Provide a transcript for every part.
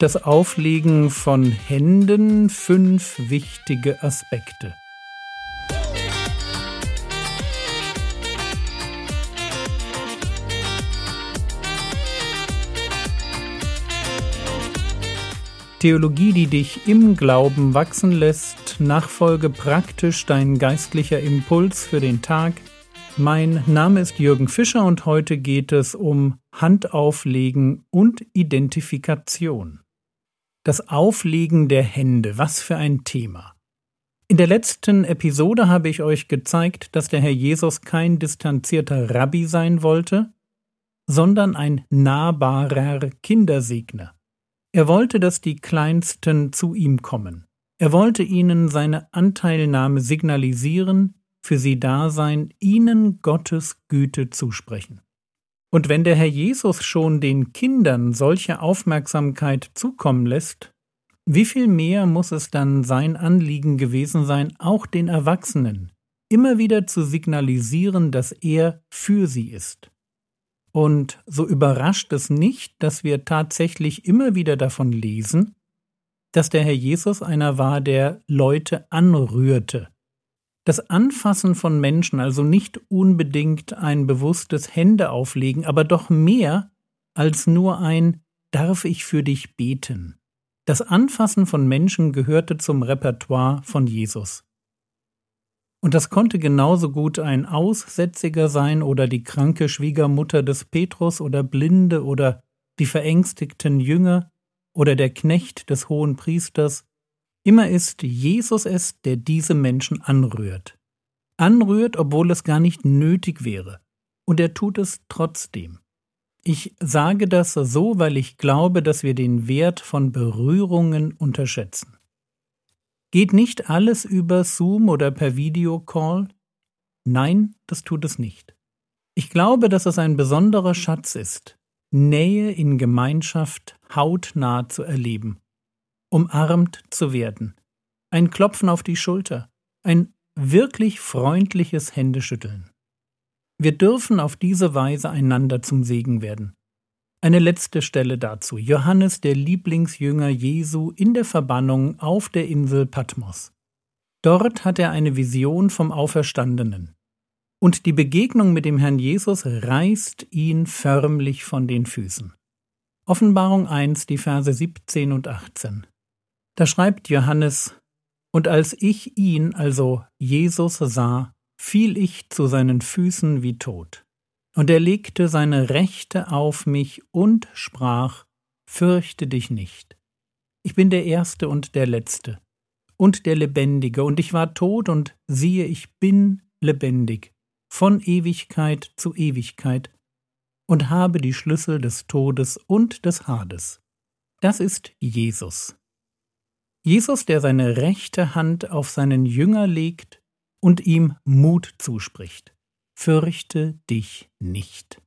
Das Auflegen von Händen fünf wichtige Aspekte. Theologie, die dich im Glauben wachsen lässt, nachfolge praktisch dein geistlicher Impuls für den Tag. Mein Name ist Jürgen Fischer und heute geht es um Handauflegen und Identifikation. Das Auflegen der Hände, was für ein Thema. In der letzten Episode habe ich euch gezeigt, dass der Herr Jesus kein distanzierter Rabbi sein wollte, sondern ein nahbarer Kindersegner. Er wollte, dass die Kleinsten zu ihm kommen. Er wollte ihnen seine Anteilnahme signalisieren, für sie da sein, ihnen Gottes Güte zusprechen. Und wenn der Herr Jesus schon den Kindern solche Aufmerksamkeit zukommen lässt, wie viel mehr muss es dann sein Anliegen gewesen sein, auch den Erwachsenen immer wieder zu signalisieren, dass er für sie ist. Und so überrascht es nicht, dass wir tatsächlich immer wieder davon lesen, dass der Herr Jesus einer war, der Leute anrührte, das Anfassen von Menschen also nicht unbedingt ein bewusstes Händeauflegen, aber doch mehr als nur ein Darf ich für dich beten? Das Anfassen von Menschen gehörte zum Repertoire von Jesus. Und das konnte genauso gut ein Aussätziger sein oder die kranke Schwiegermutter des Petrus oder Blinde oder die verängstigten Jünger oder der Knecht des hohen Priesters Immer ist Jesus es, der diese Menschen anrührt. Anrührt, obwohl es gar nicht nötig wäre. Und er tut es trotzdem. Ich sage das so, weil ich glaube, dass wir den Wert von Berührungen unterschätzen. Geht nicht alles über Zoom oder per Videocall? Nein, das tut es nicht. Ich glaube, dass es ein besonderer Schatz ist, Nähe in Gemeinschaft hautnah zu erleben umarmt zu werden, ein Klopfen auf die Schulter, ein wirklich freundliches Händeschütteln. Wir dürfen auf diese Weise einander zum Segen werden. Eine letzte Stelle dazu. Johannes, der Lieblingsjünger Jesu, in der Verbannung auf der Insel Patmos. Dort hat er eine Vision vom Auferstandenen. Und die Begegnung mit dem Herrn Jesus reißt ihn förmlich von den Füßen. Offenbarung 1, die Verse 17 und 18. Da schreibt Johannes, und als ich ihn, also Jesus, sah, fiel ich zu seinen Füßen wie tot. Und er legte seine Rechte auf mich und sprach, Fürchte dich nicht. Ich bin der Erste und der Letzte und der Lebendige, und ich war tot, und siehe, ich bin lebendig, von Ewigkeit zu Ewigkeit, und habe die Schlüssel des Todes und des Hades. Das ist Jesus. Jesus, der seine rechte Hand auf seinen Jünger legt und ihm Mut zuspricht. Fürchte dich nicht.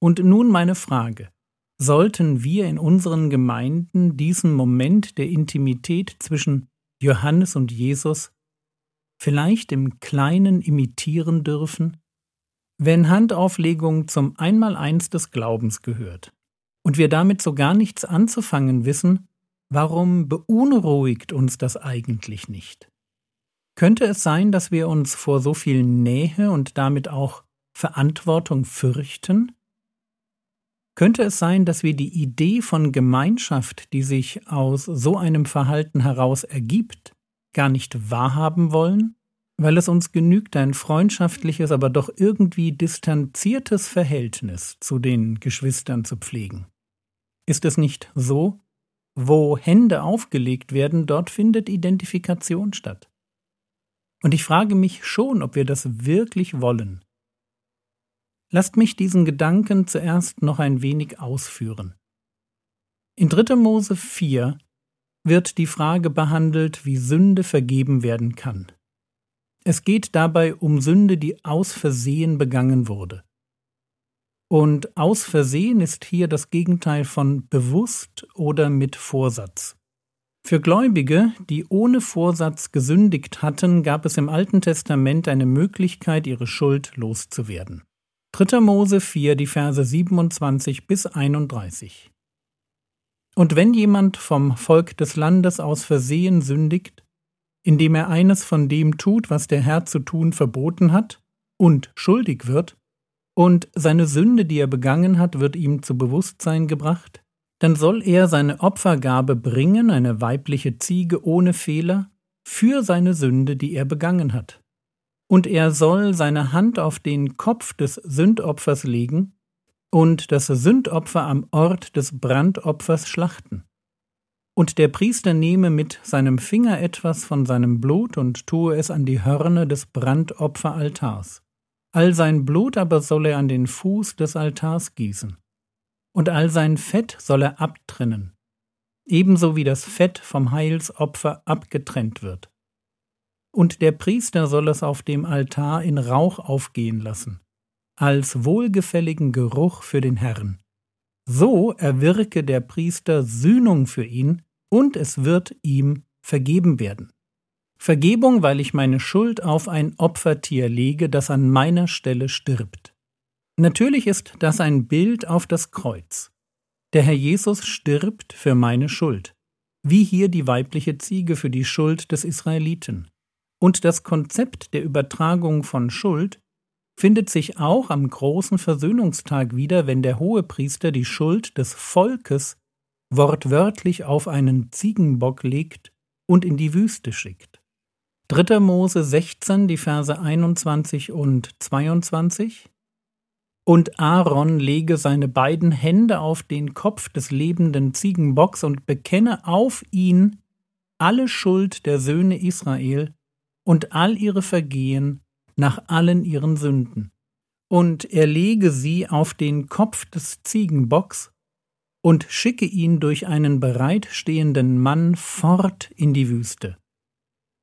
Und nun meine Frage. Sollten wir in unseren Gemeinden diesen Moment der Intimität zwischen Johannes und Jesus vielleicht im Kleinen imitieren dürfen? Wenn Handauflegung zum Einmaleins des Glaubens gehört und wir damit so gar nichts anzufangen wissen, Warum beunruhigt uns das eigentlich nicht? Könnte es sein, dass wir uns vor so viel Nähe und damit auch Verantwortung fürchten? Könnte es sein, dass wir die Idee von Gemeinschaft, die sich aus so einem Verhalten heraus ergibt, gar nicht wahrhaben wollen, weil es uns genügt, ein freundschaftliches, aber doch irgendwie distanziertes Verhältnis zu den Geschwistern zu pflegen? Ist es nicht so, wo Hände aufgelegt werden, dort findet Identifikation statt. Und ich frage mich schon, ob wir das wirklich wollen. Lasst mich diesen Gedanken zuerst noch ein wenig ausführen. In 3. Mose 4 wird die Frage behandelt, wie Sünde vergeben werden kann. Es geht dabei um Sünde, die aus Versehen begangen wurde. Und aus Versehen ist hier das Gegenteil von bewusst oder mit Vorsatz. Für Gläubige, die ohne Vorsatz gesündigt hatten, gab es im Alten Testament eine Möglichkeit, ihre Schuld loszuwerden. 3. Mose 4, die Verse 27 bis 31. Und wenn jemand vom Volk des Landes aus Versehen sündigt, indem er eines von dem tut, was der Herr zu tun verboten hat, und schuldig wird, und seine Sünde, die er begangen hat, wird ihm zu Bewusstsein gebracht, dann soll er seine Opfergabe bringen, eine weibliche Ziege ohne Fehler, für seine Sünde, die er begangen hat. Und er soll seine Hand auf den Kopf des Sündopfers legen und das Sündopfer am Ort des Brandopfers schlachten. Und der Priester nehme mit seinem Finger etwas von seinem Blut und tue es an die Hörner des Brandopferaltars. All sein Blut aber soll er an den Fuß des Altars gießen. Und all sein Fett soll er abtrennen, ebenso wie das Fett vom Heilsopfer abgetrennt wird. Und der Priester soll es auf dem Altar in Rauch aufgehen lassen, als wohlgefälligen Geruch für den Herrn. So erwirke der Priester Sühnung für ihn, und es wird ihm vergeben werden. Vergebung, weil ich meine Schuld auf ein Opfertier lege, das an meiner Stelle stirbt. Natürlich ist das ein Bild auf das Kreuz. Der Herr Jesus stirbt für meine Schuld, wie hier die weibliche Ziege für die Schuld des Israeliten. Und das Konzept der Übertragung von Schuld findet sich auch am großen Versöhnungstag wieder, wenn der Hohepriester die Schuld des Volkes wortwörtlich auf einen Ziegenbock legt und in die Wüste schickt. 3. Mose 16, die Verse 21 und 22 und Aaron lege seine beiden Hände auf den Kopf des lebenden Ziegenbocks und bekenne auf ihn alle Schuld der Söhne Israel und all ihre Vergehen nach allen ihren Sünden. Und er lege sie auf den Kopf des Ziegenbocks und schicke ihn durch einen bereitstehenden Mann fort in die Wüste,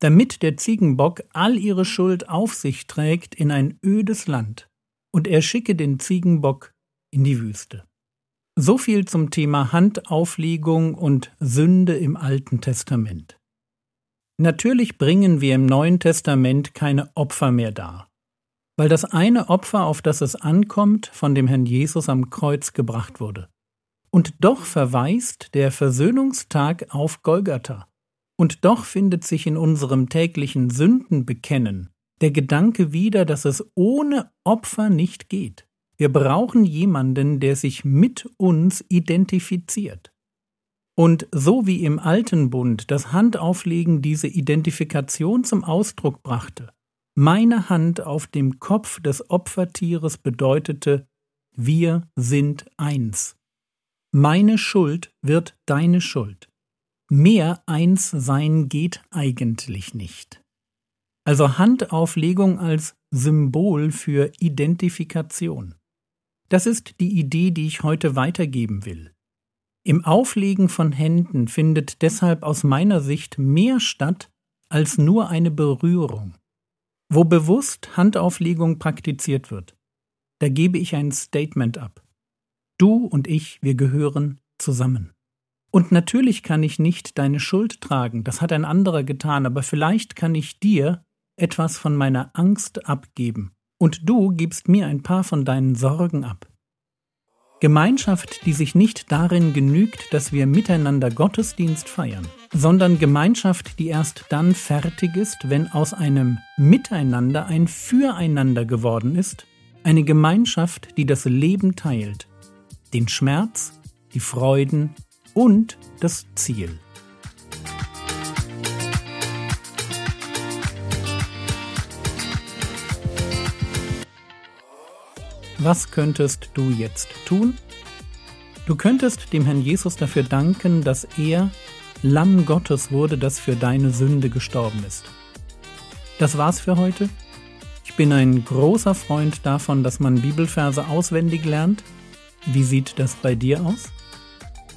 damit der Ziegenbock all ihre Schuld auf sich trägt in ein ödes Land und er schicke den Ziegenbock in die Wüste. So viel zum Thema Handauflegung und Sünde im Alten Testament. Natürlich bringen wir im Neuen Testament keine Opfer mehr dar, weil das eine Opfer, auf das es ankommt, von dem Herrn Jesus am Kreuz gebracht wurde. Und doch verweist der Versöhnungstag auf Golgatha. Und doch findet sich in unserem täglichen Sündenbekennen der Gedanke wieder, dass es ohne Opfer nicht geht. Wir brauchen jemanden, der sich mit uns identifiziert. Und so wie im alten Bund das Handauflegen diese Identifikation zum Ausdruck brachte, meine Hand auf dem Kopf des Opfertieres bedeutete, wir sind eins. Meine Schuld wird deine Schuld. Mehr eins sein geht eigentlich nicht. Also Handauflegung als Symbol für Identifikation. Das ist die Idee, die ich heute weitergeben will. Im Auflegen von Händen findet deshalb aus meiner Sicht mehr statt als nur eine Berührung. Wo bewusst Handauflegung praktiziert wird, da gebe ich ein Statement ab. Du und ich, wir gehören zusammen. Und natürlich kann ich nicht deine Schuld tragen, das hat ein anderer getan, aber vielleicht kann ich dir etwas von meiner Angst abgeben, und du gibst mir ein paar von deinen Sorgen ab. Gemeinschaft, die sich nicht darin genügt, dass wir miteinander Gottesdienst feiern, sondern Gemeinschaft, die erst dann fertig ist, wenn aus einem Miteinander ein Füreinander geworden ist, eine Gemeinschaft, die das Leben teilt, den Schmerz, die Freuden und das Ziel. Was könntest du jetzt tun? Du könntest dem Herrn Jesus dafür danken, dass er Lamm Gottes wurde, das für deine Sünde gestorben ist. Das war's für heute. Ich bin ein großer Freund davon, dass man Bibelverse auswendig lernt. Wie sieht das bei dir aus?